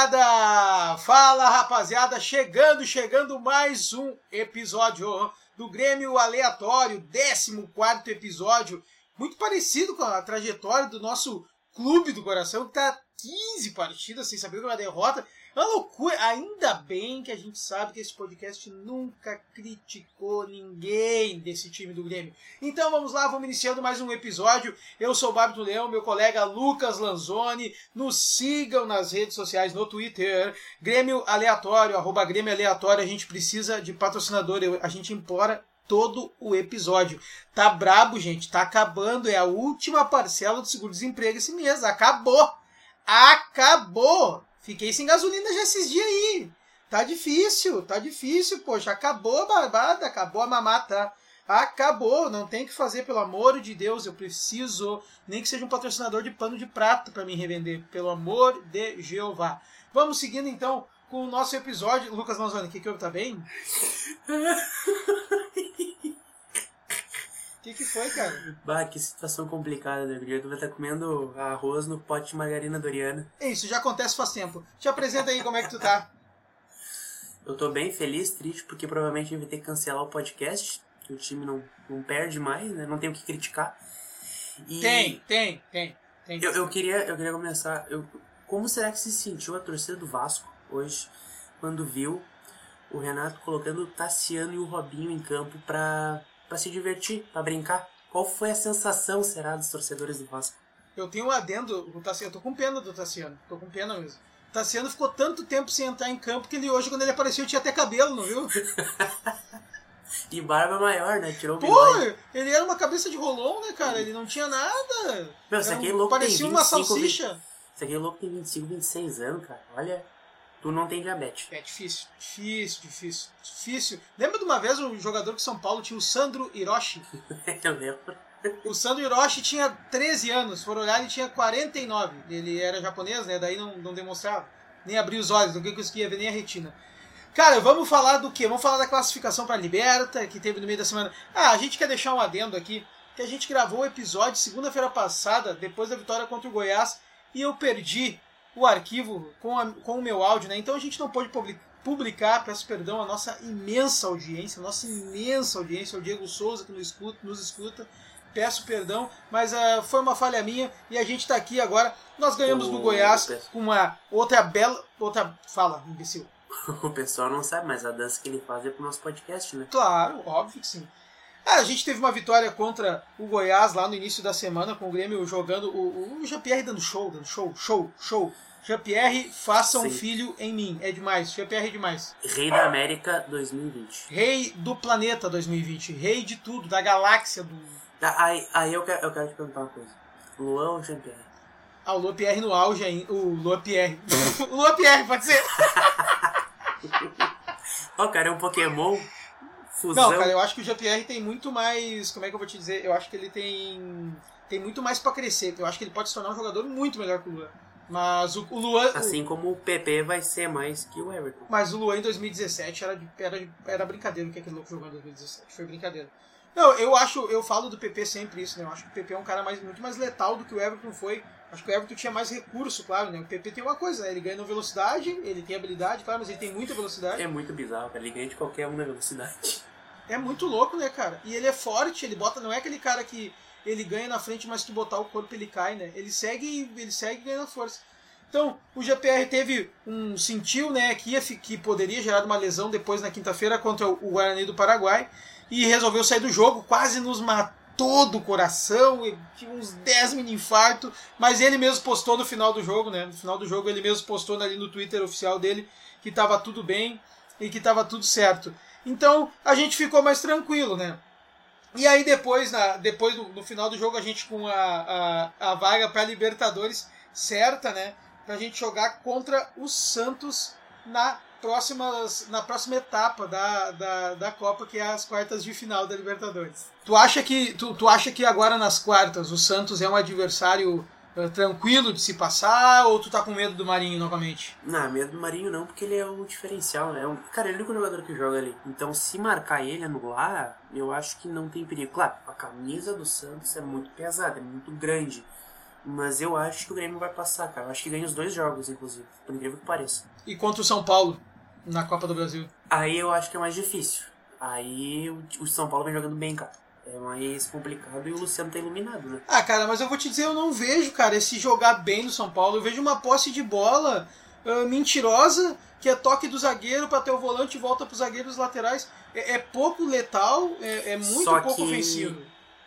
rapaziada! Fala, rapaziada! Chegando, chegando mais um episódio do Grêmio Aleatório, 14 episódio, muito parecido com a trajetória do nosso clube do coração, que tá 15 partidas sem saber uma derrota. É uma loucura. Ainda bem que a gente sabe que esse podcast nunca criticou ninguém desse time do Grêmio. Então vamos lá, vamos iniciando mais um episódio. Eu sou o Bárbara Leão, meu colega Lucas Lanzoni. Nos sigam nas redes sociais, no Twitter. Grêmio Aleatório, arroba Grêmio Aleatório. A gente precisa de patrocinador. A gente implora todo o episódio. Tá brabo, gente. Tá acabando. É a última parcela do seguro-desemprego esse mês. Acabou. Acabou. Fiquei sem gasolina já esses dias aí. Tá difícil, tá difícil, poxa. Acabou a barbada, acabou a mamata. Acabou, não tem que fazer, pelo amor de Deus, eu preciso, nem que seja um patrocinador de pano de prato para me revender, pelo amor de Jeová. Vamos seguindo então com o nosso episódio. Lucas Manzoni, o que, que eu tá bem? O que, que foi, cara? Bah, que situação complicada, né? Porque tu vai estar comendo arroz no pote de margarina doriana. É isso, já acontece faz tempo. Te apresenta aí como é que tu tá. Eu tô bem feliz, triste, porque provavelmente a gente vai ter que cancelar o podcast, que o time não, não perde mais, né? Não tem o que criticar. E tem, tem, tem. tem eu, eu, queria, eu queria começar. Eu, como será que se sentiu a torcida do Vasco hoje, quando viu o Renato colocando o Tassiano e o Robinho em campo pra para se divertir, para brincar. Qual foi a sensação, será, dos torcedores do Vasco? Eu tenho um adendo, o Tassiano, eu tô com pena do Tassiano, tô com pena mesmo. O Tassiano ficou tanto tempo sem entrar em campo que ele hoje, quando ele apareceu, tinha até cabelo, não viu? e barba maior, né? Tirou o Pô, ele era uma cabeça de rolão, né, cara? Ele não tinha nada. Meu, isso aqui é louco Parecia tem 25, uma salsicha. 20... Isso aqui é louco tem 25, 26 anos, cara. Olha tu não tem diabetes. É difícil, difícil, difícil, difícil. Lembra de uma vez um jogador que São Paulo tinha o Sandro Hiroshi? Eu lembro. O Sandro Hiroshi tinha 13 anos, foram olhar, ele tinha 49. Ele era japonês, né? Daí não, não demonstrava. Nem abria os olhos, não conseguia ver nem a retina. Cara, vamos falar do quê? Vamos falar da classificação para a Liberta, que teve no meio da semana. Ah, a gente quer deixar um adendo aqui, que a gente gravou o episódio segunda-feira passada, depois da vitória contra o Goiás, e eu perdi o arquivo com, a, com o meu áudio, né? Então a gente não pôde publicar, peço perdão, a nossa imensa audiência, a nossa imensa audiência, o Diego Souza que nos escuta, nos escuta peço perdão, mas uh, foi uma falha minha e a gente está aqui agora. Nós ganhamos o... do Goiás com uma outra bela. Outra. Fala, imbecil. o pessoal não sabe, mas a dança que ele faz é pro nosso podcast, né? Claro, óbvio que sim. Ah, a gente teve uma vitória contra o Goiás lá no início da semana, com o Grêmio jogando. O, o Jean-Pierre dando show, dando show, show, show. Jean-Pierre, faça Sim. um filho em mim. É demais. Jean-Pierre é demais. Rei da América 2020. Rei do planeta 2020. Rei de tudo, da galáxia. do. Ah, aí, aí eu, quero, eu quero te perguntar uma coisa: Luan ou Jean-Pierre? Ah, o Luan Pierre no auge ainda. O Luan Pierre. o Luan Pierre, pode ser. Ó, oh, cara, é um Pokémon fusão. Não, cara, eu acho que o Jean-Pierre tem muito mais. Como é que eu vou te dizer? Eu acho que ele tem. Tem muito mais para crescer. Eu acho que ele pode se tornar um jogador muito melhor que o Luan. Mas o, o Luan. Assim o... como o PP vai ser mais que o Everton. Mas o Luan em 2017 era, era, era brincadeira o que aquele louco jogou em 2017. Foi brincadeira. Não, eu acho, eu falo do PP sempre isso, né? Eu acho que o PP é um cara mais, muito mais letal do que o Everton foi. Acho que o Everton tinha mais recurso, claro, né? O PP tem uma coisa, né? Ele ganha na velocidade, ele tem habilidade, claro, mas ele tem muita velocidade. É muito bizarro, cara. Ele ganha de qualquer um na velocidade. É muito louco, né, cara? E ele é forte, ele bota. Não é aquele cara que ele ganha na frente, mas que botar o corpo ele cai, né? Ele segue, ele segue ganhando força. Então, o GPR teve um sentiu, né, que, ia, que poderia gerar uma lesão depois na quinta-feira contra o Guarani do Paraguai e resolveu sair do jogo, quase nos matou do coração, tinha uns 10 mini infarto, mas ele mesmo postou no final do jogo, né? No final do jogo ele mesmo postou ali no Twitter oficial dele que estava tudo bem e que estava tudo certo. Então a gente ficou mais tranquilo, né? E aí depois, na, depois no, no final do jogo, a gente com a, a, a vaga para Libertadores certa, né? Pra gente jogar contra o Santos na próxima, na próxima etapa da, da, da Copa, que é as quartas de final da Libertadores. Tu acha que, tu, tu acha que agora nas quartas o Santos é um adversário tranquilo de se passar ou tu tá com medo do Marinho novamente? Não, medo do Marinho não, porque ele é o diferencial, né? É cara, ele é o único jogador que joga ali. Então, se marcar ele anular, eu acho que não tem perigo. Claro, a camisa do Santos é muito pesada, é muito grande. Mas eu acho que o Grêmio vai passar, cara. Eu acho que ganha os dois jogos, inclusive. Por incrível que pareça. E contra o São Paulo, na Copa do Brasil? Aí eu acho que é mais difícil. Aí o São Paulo vem jogando bem, cara. É mais complicado e o Luciano tá iluminado, né? Ah, cara, mas eu vou te dizer, eu não vejo, cara, esse jogar bem no São Paulo. Eu vejo uma posse de bola uh, mentirosa, que é toque do zagueiro para ter o volante e volta pros zagueiros laterais. É, é pouco letal, é, é muito Só pouco que- ofensivo.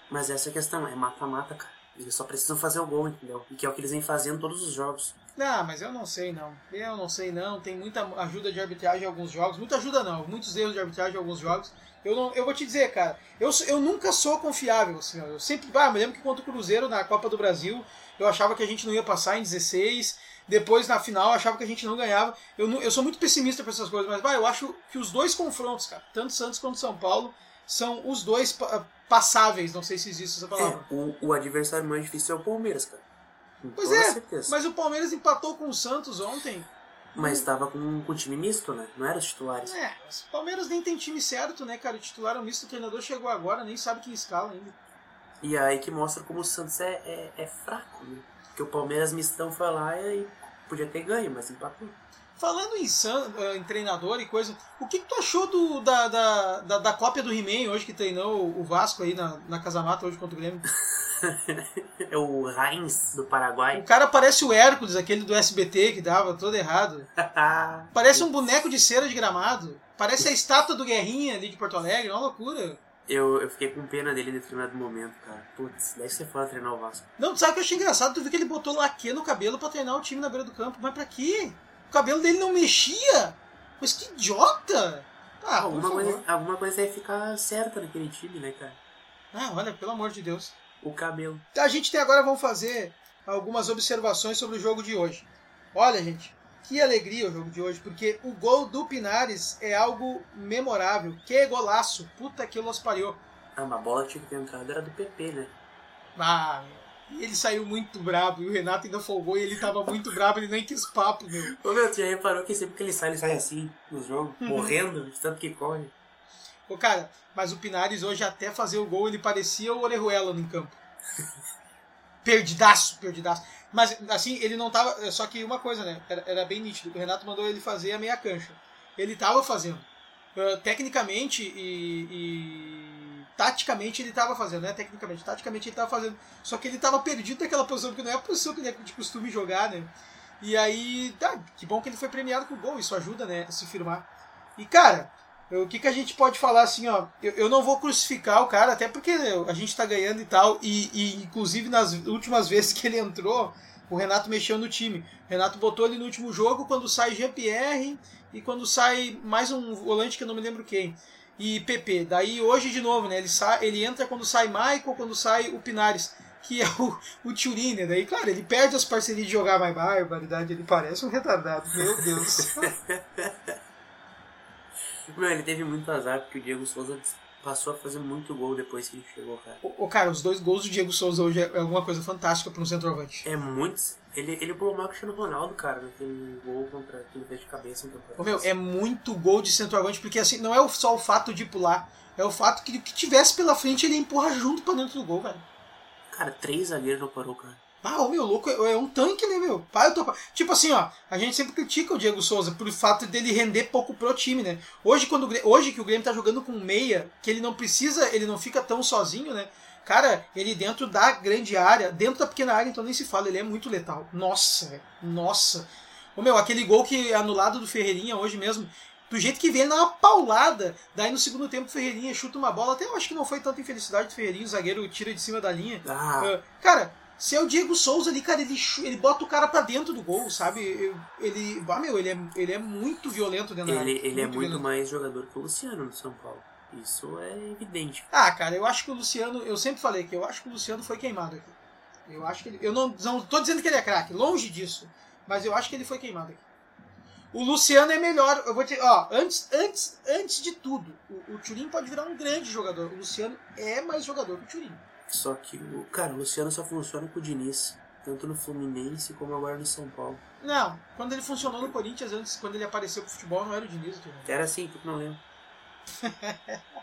Mas essa é a questão, é mata-mata, cara. Eles só precisam fazer o gol, entendeu? E que é o que eles vêm fazendo todos os jogos. Não, mas eu não sei não. Eu não sei não. Tem muita ajuda de arbitragem em alguns jogos. Muita ajuda não. Muitos erros de arbitragem em alguns jogos. Eu, não, eu vou te dizer, cara. Eu, eu nunca sou confiável. Assim, eu sempre. Ah, me lembro que contra o Cruzeiro na Copa do Brasil, eu achava que a gente não ia passar em 16. Depois, na final, eu achava que a gente não ganhava. Eu, eu sou muito pessimista para essas coisas, mas vai, eu acho que os dois confrontos, cara, tanto Santos quanto São Paulo, são os dois pa- passáveis. Não sei se existe essa palavra. É, o, o adversário mais difícil é o Palmeiras, cara. Com Pois é, certeza. Mas o Palmeiras empatou com o Santos ontem. Mas tava com, com time misto, né? Não eram os titulares. É, o Palmeiras nem tem time certo, né, cara? O titular é um misto, o treinador chegou agora, nem sabe quem escala ainda. E aí que mostra como o Santos é, é, é fraco, né? Porque o Palmeiras mistão foi lá e podia ter ganho, mas empatou. Falando em, San, eh, em treinador e coisa, o que, que tu achou do, da, da, da, da cópia do He-Man hoje que treinou o Vasco aí na, na Casa Mata hoje contra o Grêmio? É o Heinz do Paraguai. O cara parece o Hércules, aquele do SBT que dava todo errado. Parece um boneco de cera de gramado. Parece a estátua do Guerrinha ali de Porto Alegre, é uma loucura. Eu, eu fiquei com pena dele em determinado momento, cara. Putz, deve ser foda treinar o Vasco. Não, tu sabe o que eu achei engraçado? Tu viu que ele botou laque no cabelo pra treinar o time na beira do campo. Mas pra quê? O cabelo dele não mexia. Mas que idiota! Ah, alguma, coisa, alguma coisa ia ficar certa naquele time, né, cara? Ah, olha, pelo amor de Deus. O cabelo. A gente tem agora, vamos fazer algumas observações sobre o jogo de hoje. Olha, gente, que alegria o jogo de hoje, porque o gol do Pinares é algo memorável. Que golaço! Puta que los pariu. Ah, mas a bola tinha que ter entrado, era do PP, né? Ah. Ele saiu muito brabo e o Renato ainda folgou e ele tava muito brabo, ele nem quis papo, meu. Ô meu, tu já reparou que sempre que ele sai, ele sai assim no jogo, Uhum. morrendo, de tanto que corre. Ô, cara, mas o Pinares hoje, até fazer o gol, ele parecia o Orejuela no campo. perdidaço, perdidaço. Mas, assim, ele não tava. Só que uma coisa, né? Era, era bem nítido. O Renato mandou ele fazer a meia cancha. Ele tava fazendo. Ah, tecnicamente e, e taticamente ele tava fazendo, né? Tecnicamente, taticamente ele tava fazendo. Só que ele tava perdido naquela posição, porque não é a posição que ele é de costume jogar, né? E aí, tá, que bom que ele foi premiado com o gol, isso ajuda, né, a se firmar. E, cara, o que, que a gente pode falar assim, ó? Eu, eu não vou crucificar o cara, até porque a gente tá ganhando e tal. E, e, inclusive nas últimas vezes que ele entrou, o Renato mexeu no time. O Renato botou ele no último jogo quando sai Jean-Pierre e quando sai mais um volante que eu não me lembro quem. E PP. Daí hoje de novo, né? Ele, sai, ele entra quando sai Michael, quando sai o Pinares, que é o, o Turin, né? Daí, claro, ele perde as parcerias de jogar mais barbaridade, ele parece um retardado. Meu Deus. Meu, ele teve muito azar, porque o Diego Souza passou a fazer muito gol depois que ele chegou, cara. Ô, cara, os dois gols do Diego Souza hoje é alguma coisa fantástica para um centroavante. É muito. Ele, ele pulou que o Cristiano Ronaldo, cara, naquele gol contra que ele fez de cabeça. Então, Ô, meu, é muito gol de centroavante, porque assim, não é só o fato de pular, é o fato que o que tivesse pela frente ele empurra junto pra dentro do gol, velho. Cara, três zagueiros não parou, cara. Ah, o meu louco é um tanque, né, meu? Pai, eu tô... Tipo assim, ó, a gente sempre critica o Diego Souza por fato dele render pouco pro time, né? Hoje, quando hoje que o Grêmio tá jogando com meia, que ele não precisa, ele não fica tão sozinho, né? Cara, ele dentro da grande área, dentro da pequena área, então nem se fala, ele é muito letal. Nossa, velho. Nossa. Ô meu, aquele gol que é anulado do Ferreirinha hoje mesmo, do jeito que vem na paulada, daí no segundo tempo o Ferreirinha chuta uma bola, até eu acho que não foi tanta infelicidade do Ferreirinha, o zagueiro tira de cima da linha. Ah, Ah, Cara, se é o Diego Souza ali, cara, ele, ele bota o cara pra dentro do gol, sabe? Ele. Ah, meu, ele é, ele é muito violento dentro da ele, área. ele é muito violento. mais jogador que o Luciano no São Paulo. Isso é evidente. Ah, cara, eu acho que o Luciano. Eu sempre falei que eu acho que o Luciano foi queimado aqui. Eu acho que ele. Eu não, não tô dizendo que ele é craque, longe disso. Mas eu acho que ele foi queimado aqui. O Luciano é melhor. Eu vou te. Ó, antes, antes, antes de tudo, o, o Turin pode virar um grande jogador. O Luciano é mais jogador que o Turin. Só que, o cara, o Luciano só funciona com o Diniz. Tanto no Fluminense como agora no São Paulo. Não, quando ele funcionou no Corinthians, antes, quando ele apareceu pro futebol, não era o Diniz, o. Era assim, não lembra.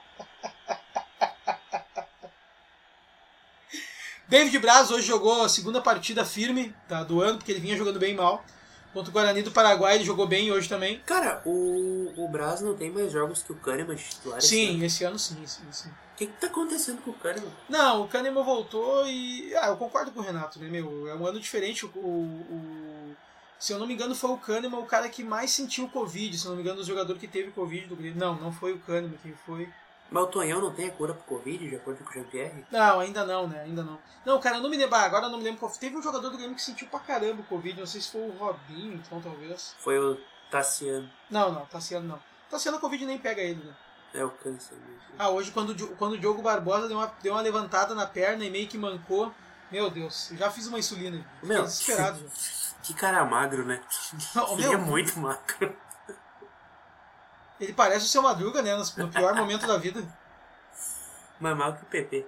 David Braz hoje jogou a segunda partida firme tá, do ano, porque ele vinha jogando bem mal. Contra o Guarani do Paraguai, ele jogou bem hoje também. Cara, o, o Braz não tem mais jogos que o Kahneman titular. Sim, esse ano sim, sim, sim. O que, que tá acontecendo com o Kahneman? Não, o Kahneman voltou e. Ah, eu concordo com o Renato, né, meu? É um ano diferente. O, o, se eu não me engano, foi o Kahneman o cara que mais sentiu o Covid. Se eu não me engano, o jogador que teve Covid do Grêmio. Não, não foi o Kahneman, quem foi. Mas o Tonhão não tem a cura pro Covid, de acordo com o Jean-Pierre? Não, ainda não, né? Ainda não. Não, cara, eu não me lembro. Agora eu não me lembro. Teve um jogador do Grêmio que sentiu pra caramba o Covid. Não sei se foi o Robinho, então talvez. Foi o Tassiano. Não, não, Tassiano não. Tassiano o Covid nem pega ele, né? É o câncer mesmo. Ah, hoje quando, quando o Diogo Barbosa deu uma, deu uma levantada na perna e meio que mancou. Meu Deus, eu já fiz uma insulina. Meu, desesperado. Que cara magro, né? Não, Ele meu, é muito magro. ele parece o seu Madruga, né? No pior momento da vida. Mais magro que o PP.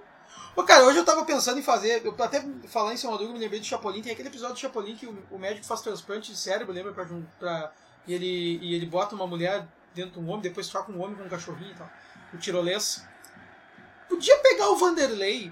Ô, cara, hoje eu tava pensando em fazer. Eu até falar em seu Madruga, me lembrei do Chapolin. Tem aquele episódio do Chapolin que o, o médico faz transplante de cérebro, lembra? Pra, pra, e, ele, e ele bota uma mulher dentro de um homem, depois troca um homem com um cachorrinho e tal. O tirolês. Podia pegar o Vanderlei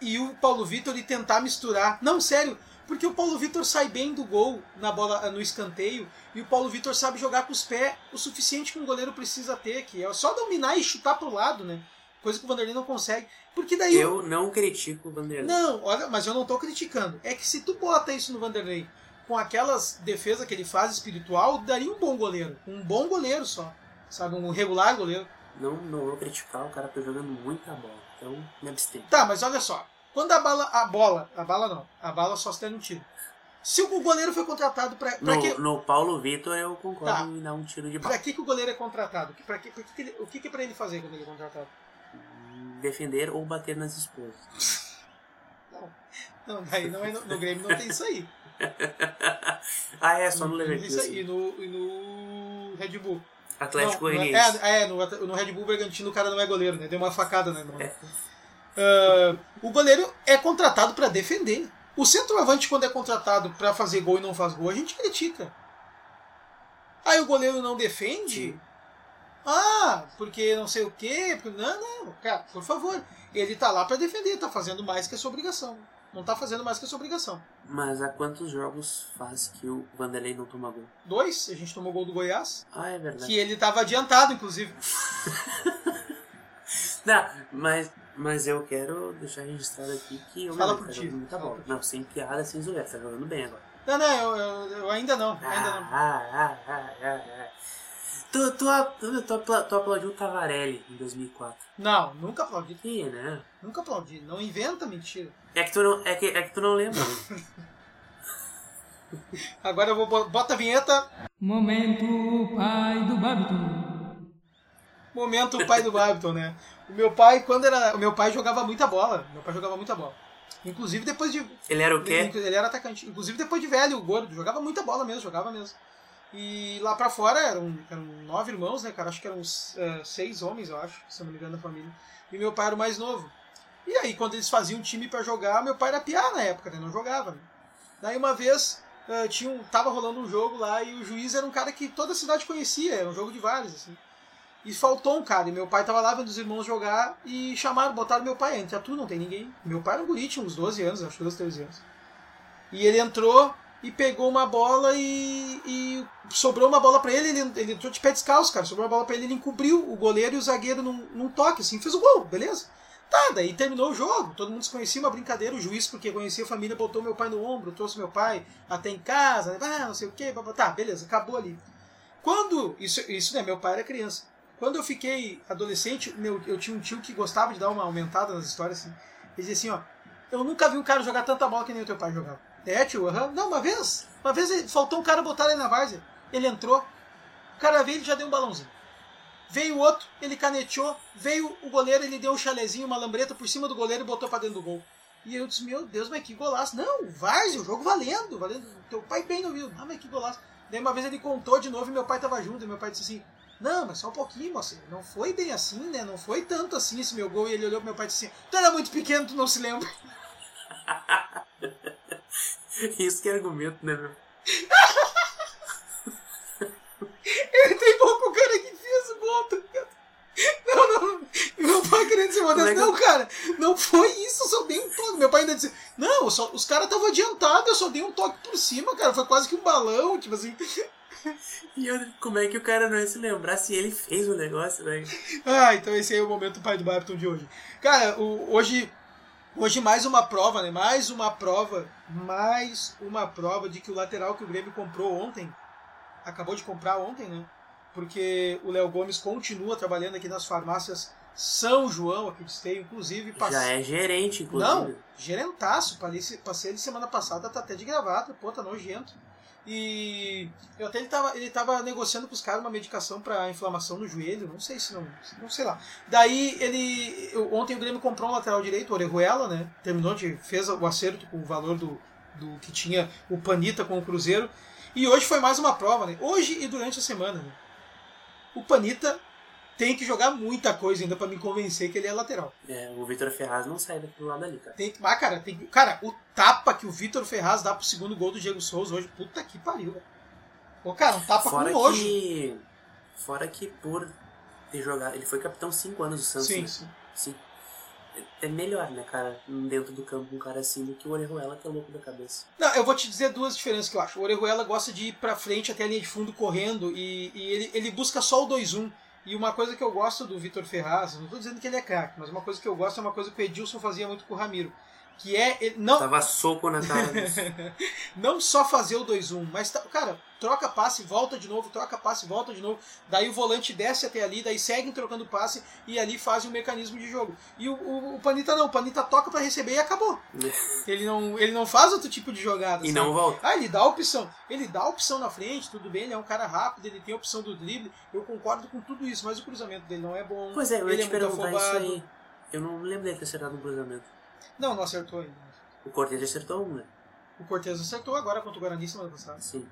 e o Paulo Vitor e tentar misturar. Não, sério. Porque o Paulo Vitor sai bem do gol na bola no escanteio e o Paulo Vitor sabe jogar com os pés o suficiente que um goleiro precisa ter, que é só dominar e chutar pro lado, né? Coisa que o Vanderlei não consegue. Porque daí Eu não critico o Vanderlei. não, olha, mas eu não tô criticando. É que se tu bota isso no Vanderlei com aquelas defesas que ele faz espiritual, daria um bom goleiro. Um bom goleiro só. Sabe? Um regular goleiro. Não, não vou criticar, o cara tá jogando muita bola. Então, me abstenho. Tá, mas olha só. Quando a bala. A bola. A bala não. A bala só se der um tiro. Se o goleiro foi contratado No, que, no Paulo Vitor eu concordo Tá. em dar um tiro de bala. pra que, que o goleiro é contratado? Pra que, pra que que ele- o que, que é pra ele fazer quando ele é contratado? Defender ou bater nas esposas. Não. Não, daí não é no, no Grêmio não tem isso aí. ah, é, só no Não tem isso aí. Leverkusen. E no, e no Red Bull. Atlético é- Goianiense. É, é no, no Red Bull Bragantino o cara não é goleiro, né? Deu uma facada, né? no- É. Ah, o goleiro é contratado pra defender. O centroavante, quando é contratado pra fazer gol e não faz gol, a gente critica. Aí o goleiro não defende. Sim. Ah, porque não sei o quê. Porque... Não, não, cara, por favor. Ele tá lá pra defender, tá fazendo mais que a sua obrigação. Não tá fazendo mais que a sua obrigação. Mas há quantos jogos faz que o Vanderlei não toma gol? Dois, a gente tomou gol do Goiás. Ah, é verdade. Que ele tava adiantado, inclusive. Não, mas, mas eu quero deixar registrado aqui que o Fala por tá ti. por ti. Não, sem piada, sem zoeira, tá jogando bem agora. Não, não, eu, eu, eu ainda não. Ainda não. Ah, ah, ah, ah, ah. Tu, tu, tu, tu, tu aplaudiu o Tavarelli em 2004. Não, nunca aplaudi. Ih, né? Nunca aplaudi. Não inventa mentira. É que tu não, é que, é que tu não lembra. Agora eu vou bo- bota a vinheta. Momento pai do Babiton. Momento pai do Babiton, né? O meu pai, quando era. O meu pai jogava muita bola. Meu pai jogava muita bola. Inclusive depois de. Ele era o quê? Ele era atacante. Inclusive depois de velho, gordo. Jogava muita bola mesmo, jogava mesmo. E lá pra fora eram, eram nove irmãos, né, cara? Acho que eram eh, seis homens, eu acho, se eu não me engano, da família. E meu pai era o mais novo. E aí, quando eles faziam time pra jogar, meu pai era piar na época, né? Não jogava. Né? Daí uma vez eh, tinha um, tava rolando um jogo lá e o juiz era um cara que toda a cidade conhecia, era um jogo de vários, assim. E faltou um cara, e meu pai tava lá vendo os irmãos jogar e chamaram, botaram meu pai. Entre a tu não tem ninguém. Meu pai era um guri, tinha uns 12 anos, acho que 12, 13 anos. E ele entrou e pegou uma bola e, e sobrou uma bola pra ele, ele, ele entrou de pé descalço, cara. Sobrou uma bola pra ele, ele encobriu o goleiro e o zagueiro num, num toque, assim, fez o gol, beleza? Tá, daí terminou o jogo, todo mundo se conhecia, uma brincadeira, o juiz, porque conhecia a família, botou meu pai no ombro, trouxe meu pai até em casa, ah, não sei o que, tá, beleza, acabou ali. Quando, isso, isso né, meu pai era criança. Quando eu fiquei adolescente, meu, eu tinha um tio que gostava de dar uma aumentada nas histórias, assim. Ele dizia assim, ó, eu nunca vi um cara jogar tanta bola que nem o teu pai jogava. É, tio, aham. Não, uma vez, uma vez ele- faltou um cara botar ele na várzea. Ele entrou, o cara veio e já deu um balãozinho. Veio outro, ele caneteou, veio o goleiro, ele deu um chalezinho, uma lambreta por cima do goleiro e botou pra dentro do gol. E eu disse, meu Deus, mas que golaço. Não, várzea, o jogo valendo, valendo. Teu pai bem no ouvido. Ah, mas que golaço. Daí uma vez ele contou de novo e meu pai tava junto, e meu pai disse assim, não, mas só um pouquinho, moça. Não foi bem assim, né? Não foi tanto assim esse meu gol. E ele olhou pro meu pai e disse assim, tu era muito pequeno, tu não se lembra. Isso que é argumento, né, meu? Ele tem gol com o cara que fez o gol, tá ligado? Não, não. Meu pai querendo é que Não, cara, não foi isso, eu só dei um toque. Meu pai ainda disse, não, só- os caras estavam adiantados, eu só dei um toque por cima, cara. Foi quase que um balão, tipo assim. E outra, como é que o cara não ia se lembrar se ele fez o negócio, né? Ah, então esse aí é o momento pai do Barton de hoje. Cara, o- hoje, hoje mais uma prova, né? Mais uma prova, mais uma prova de que o lateral que o Grêmio comprou ontem, acabou de comprar ontem, né? Porque o Léo Gomes continua trabalhando aqui nas farmácias São João, aqui de Esteio, inclusive. Já é gerente, inclusive. Não, gerentaço. Passei ele semana passada, tá até de gravata, pô, tá nojento. E eu até ele tava, ele tava negociando com os caras uma medicação para inflamação no joelho, não sei se não, não sei lá. Daí ele, eu- ontem o Grêmio comprou um lateral direito, o Orejuela, né? Terminou de fez o acerto com o valor do, do que tinha o Panita com o Cruzeiro. E hoje foi mais uma prova, né? Hoje e durante a semana, né? O Panita tem que jogar muita coisa ainda para me convencer que ele é lateral. É, o Vitor Ferraz não sai daquele lado ali, cara. Tem que. Ah, cara, tem que. Cara, o tapa que o Vitor Ferraz dá pro segundo gol do Diego Souza hoje, puta que pariu, velho. Ô, cara, um tapa Fora com nojo. que. Fora que por ter jogado. Ele foi capitão 5 anos do Santos. Sim, né? sim. Sim. É é melhor, né, cara, dentro do campo um cara assim do que o Orejuela que é louco da cabeça. Não, eu vou te dizer duas diferenças que eu acho. O Orejuela gosta de ir pra frente até a linha de fundo correndo e, e ele, ele busca só o 2-1. E uma coisa que eu gosto do Vitor Ferraz, não tô dizendo que ele é craque, mas uma coisa que eu gosto é uma coisa que o Edilson fazia muito com o Ramiro. Que é. Não, Tava soco na cara não só fazer o 2-1, mas, tá- cara, troca passe, volta de novo, troca passe, volta de novo. Daí o volante desce até ali, daí seguem trocando passe e ali fazem o mecanismo de jogo. E o, o, o Panita não, o Panita toca pra receber e acabou. Ele não, ele não faz outro tipo de jogada. e sabe? não volta. Ah, ele dá a opção. Ele dá a opção na frente, tudo bem, ele é um cara rápido, ele tem a opção do drible. Eu concordo com tudo isso, mas o cruzamento dele não é bom. Pois é, eu ele ia te é perguntar isso afobado. aí. Eu não lembro dele ter acertado um cruzamento. Não, não acertou ainda. O Cortez acertou um, né? O Cortez acertou agora contra o Guarani semana passada. Sim.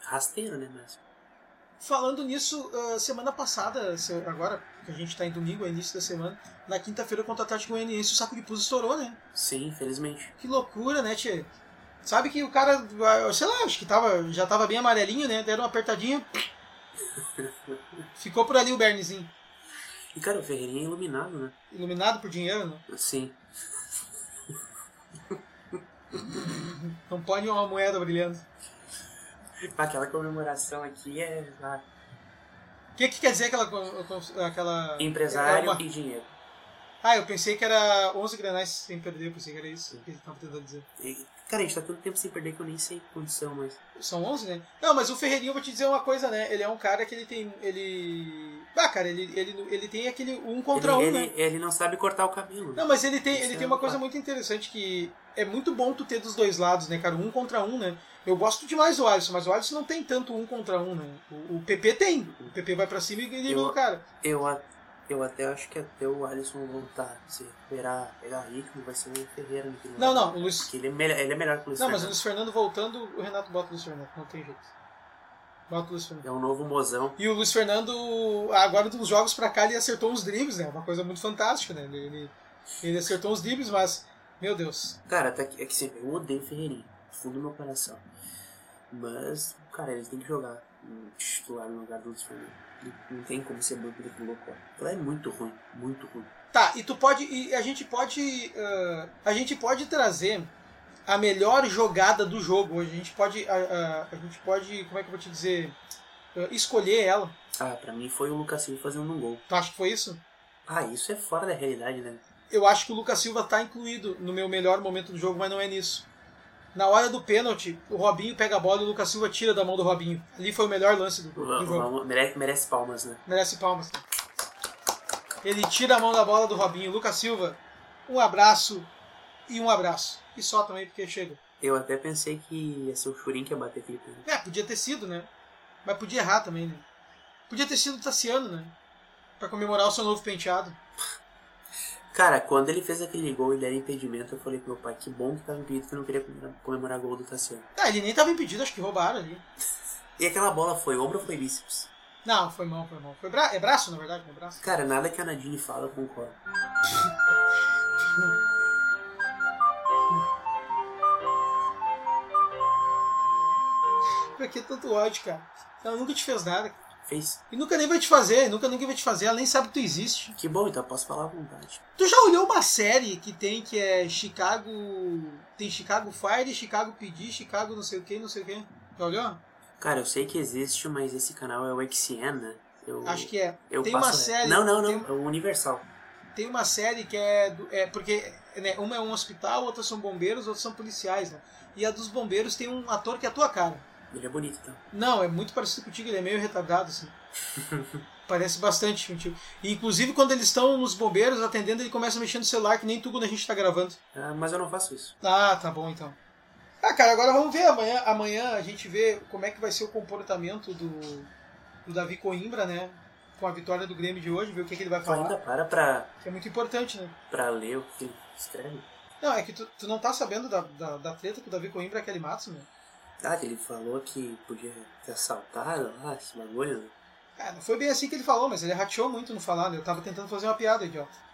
Rasteiro, né, mas... Falando nisso, ah, semana passada, agora que a gente tá em domingo, é início da semana, na quinta-feira contra o Atlético Goianiense, o saco de pus estourou, né? Sim, infelizmente. Que loucura, né, Tchê? Sabe que o cara, ah, sei lá, acho que tava, já tava bem amarelinho, né? Deram uma apertadinha. Ficou por ali o Bernezinho. E, cara, o Ferreirinha é iluminado, né? Iluminado por dinheiro, né? Sim. Não pode uma moeda brilhando. Aquela comemoração aqui é... ah, O que, que quer dizer aquela. aquela empresário é uma- e dinheiro. Ah, eu pensei que era 11 granais sem perder, eu pensei que era isso que eles estavam tentando dizer. Cara, a gente tá tanto tempo sem perder que eu nem sei condição, mas... São 11, né? Não, mas o Ferreirinho, eu vou te dizer uma coisa, né? Ele é um cara que ele tem. Ele. Ah, cara, ele, ele, ele tem aquele um contra ele, um, ele, né? ele não sabe cortar o cabelo. Não, mas ele tem, Isso ele é tem uma um coisa fato. muito interessante que é muito bom tu ter dos dois lados, né, cara? Um contra um, né? Eu gosto demais do Alisson, mas o Alisson não tem tanto um contra um, né? O, o PP tem. O PP vai pra cima e Eu- o cara. Eu, eu até acho que até o Alisson voltar, se recuperar, pegar ritmo, vai ser o Ferreira final. Não, não, o Luiz. Porque ele é, melhor, ele é melhor que o Luiz Não, mas o Fernando. Luiz Fernando voltando, o Renato bota o Luiz Fernando. Não tem jeito. Bota o Luiz Fernando. É um novo mozão. E o Luiz Fernando, agora dos jogos pra cá, ele acertou uns dribles, né? Uma coisa muito fantástica, né? Ele, ele, ele acertou uns dribles, mas, meu Deus. Cara, até que, é que sempre, eu odeio Ferreirinha, do fundo do meu coração. Mas, cara, eles têm que jogar titular no lugar do Luiz Fernando. Não- tem como ser banco daquele louco. Ela é muito ruim, muito ruim. Tá, e tu pode. E a gente pode. ah, a gente pode trazer a melhor jogada do jogo hoje. A gente pode. A, a- a gente pode. Como é que eu vou te dizer? Ah, escolher ela. Ah, pra mim foi o Lucas Silva fazendo um gol. Tu acha que foi isso? Ah, isso é fora da realidade, né? Eu acho que o Lucas Silva tá incluído no meu melhor momento do jogo, mas não é nisso. Na hora do pênalti, o Robinho pega a bola e o Lucas Silva tira da mão do Robinho. Ali foi o melhor lance do, do jogo. Vamos- Merece, merece palmas, né? Merece palmas. Ele tira a mão da bola do Robinho. Lucas Silva, um abraço e um abraço. E só também porque chega. Eu até pensei que ia ser o Churin que ia bater aquele pênalti. É, podia ter sido, né? Mas podia errar também, né? Podia ter sido o Tassiano, né? Pra comemorar o seu novo penteado. Cara, quando ele fez aquele gol e deram impedimento, eu falei pro meu pai, que bom que tava impedido que eu não queria comemorar, gol do Tassiano. Ah, ele nem tava impedido, acho que roubaram ali. E aquela bola foi ombro ou foi bíceps? Não, foi mão, foi mão. Foi bra... É braço, na verdade, é braço? Cara, nada que a Nadine fala, eu concordo. Pra que tanto ódio, cara? Ela nunca te fez nada. Fez. E nunca nem vai te fazer, nunca ninguém vai te fazer, ela nem sabe que tu existe. Que bom, então eu posso falar à vontade. Tu já olhou uma série que tem que é Chicago. Tem Chicago Fire, Chicago PD, Chicago não sei o que, não sei o que. Já olhou? Cara, eu sei que existe, mas esse canal é o XN, né? Eu, Acho que é. eu tem passo uma série. Não, não, não. Tem, É o Universal. tem uma série que é. do- é porque né, uma é um hospital, outra são bombeiros, outras são policiais, né? E a dos bombeiros tem um ator que é a tua cara. Ele é bonito, então. Não, é muito parecido contigo, ele é meio retardado, assim. Parece bastante contigo. E, inclusive, quando eles estão nos bombeiros atendendo, ele começa mexer no celular, que nem tu quando a gente tá gravando. Ah, mas eu não faço isso. Ah, tá bom então. Ah, cara, agora vamos ver. Amanhã, amanhã a gente vê como é que vai ser o comportamento do, do Davi Coimbra, né? Com a vitória do Grêmio de hoje, ver o que, que ele vai falar. ainda para pra, Que é muito importante, né? pra ler o que ele escreve. Não, é que tu, tu não tá sabendo da, da, da treta com o Davi Coimbra e a Kelly Matos, né? Ah, que ele falou que podia ter assaltado lá, esse bagulho. Ah, não foi bem assim que ele falou, mas ele rateou muito no falar, né? Eu tava tentando fazer uma piada, idiota.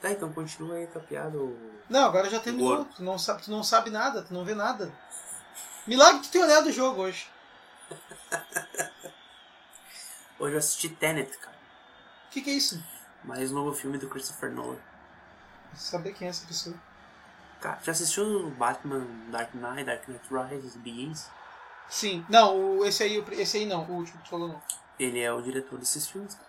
Tá, então continua aí com a piada. Não, agora já terminou. Gordo. Tu não, sabe, tu não sabe nada, tu não vê nada. Milagre de ter olhado o jogo hoje. Hoje eu assisti Tenet, cara. O que, que é isso? Mais novo filme do Christopher Nolan. Saber quem é essa pessoa. Cara, já assistiu o Batman Dark Knight, Dark Knight Rises, Begins? Sim. Não, esse aí, esse aí não, o último que tu falou não. Ele é o diretor desses filmes, cara.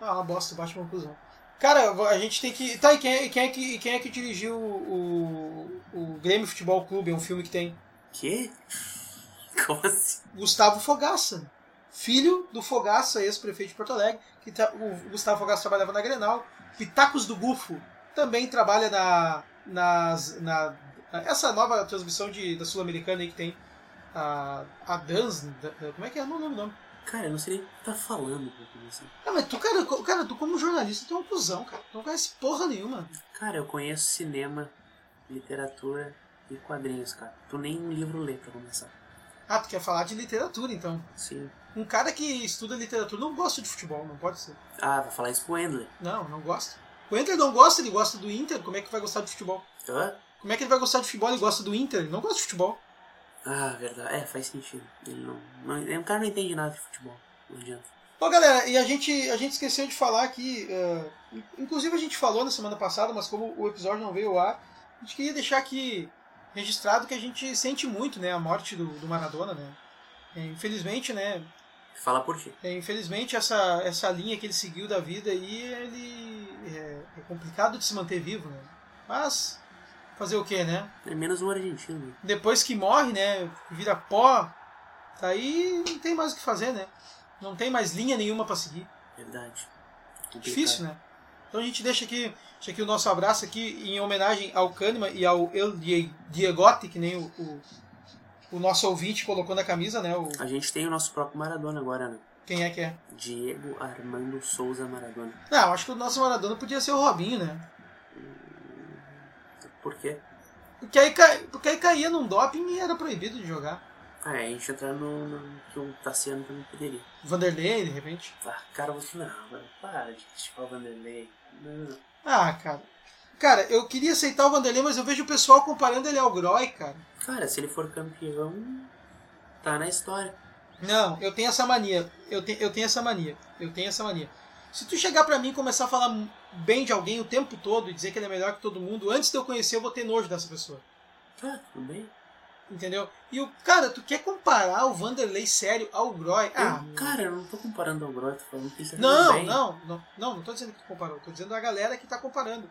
Ah, uma bosta, bate uma conclusão. Cara, a gente tem que. Tá, e quem é, quem é, que, quem é que dirigiu o, o Grêmio Futebol Clube? É um filme que tem. Que? Como assim? Gustavo Fogaça. Filho do Fogaça, ex-prefeito de Porto Alegre. Que tá- o Gustavo Fogaça trabalhava na Grenal. Pitacos do Bufo também trabalha na. Nas, na essa nova transmissão de, da Sul-Americana aí que tem. A, a Dans. da- da- Como é que é? Não lembro o nome. Cara, eu não sei nem o que tá falando. cara, assim. Ah, mas tu, cara, cara, tu como jornalista, tu é um cuzão, cara. Tu não conhece porra nenhuma. Cara, eu conheço cinema, literatura e quadrinhos, cara. Tu nem um livro lê pra começar. Ah, tu quer falar de literatura, então. Sim. Um cara que estuda literatura não gosta de futebol, não pode ser. Ah, vai falar isso pro Wendler. Não, não gosta. O Inter não gosta, ele gosta do Inter, como é que vai gostar de futebol? Hã? Como é que ele vai gostar de futebol? Ele gosta do Inter, ele não gosta de futebol. Ah, verdade. É, faz sentido. Ele não, não. O cara não entende nada de futebol. Não adianta. Bom, galera, e a gente, a gente esqueceu de falar aqui, eh, inclusive a gente falou na semana passada, mas como o episódio não veio ao ar, a gente queria deixar aqui registrado que a gente sente muito, né, a morte do, do Maradona, né. É, Infelizmente, né, Fala por ti. É, infelizmente, essa, essa linha que ele seguiu da vida aí, ele é, é complicado de se manter vivo, né? Mas, fazer o que, né? É menos um argentino. né? Depois que morre, né? Vira pó, tá aí não tem mais o que fazer, né? Não tem mais linha nenhuma pra seguir. Verdade. Difícil, né? Então a gente deixa aqui, deixa aqui o nosso abraço aqui em homenagem ao Kahneman e ao El Die- Diegote, que nem o, o, o nosso ouvinte colocou na camisa, né? O, A gente tem o nosso próprio Maradona agora, né? quem é que é? Diego Armando Souza Maradona. Não, acho que o nosso Maradona podia ser o Robinho, né? Por quê? Porque aí, ca- porque aí caía num doping e era proibido de jogar. Ah, é, a gente entrar no, no que o Tassiano também poderia. Vanderlei, de repente. Ah, cara, você não, velho, para de criticar o Vanderlei. Não. Ah, cara. Cara, eu queria aceitar o Vanderlei, mas eu vejo o pessoal comparando ele ao Groy, cara. Cara, se ele for campeão, tá na história. Não, eu tenho essa mania. Eu, te, eu tenho essa mania. Eu tenho essa mania. Se tu chegar pra mim e começar a falar bem de alguém o tempo todo e dizer que ele é melhor que todo mundo, antes de eu conhecer, eu vou ter nojo dessa pessoa. Tá, tudo bem. Entendeu? E o cara, tu quer comparar o Vanderlei sério ao Groy? Ah, Eu- cara, eu não tô comparando ao Groy, tô falando que isso é Não, não, não, não, não tô dizendo que tu comparou, tô dizendo a galera que tá comparando.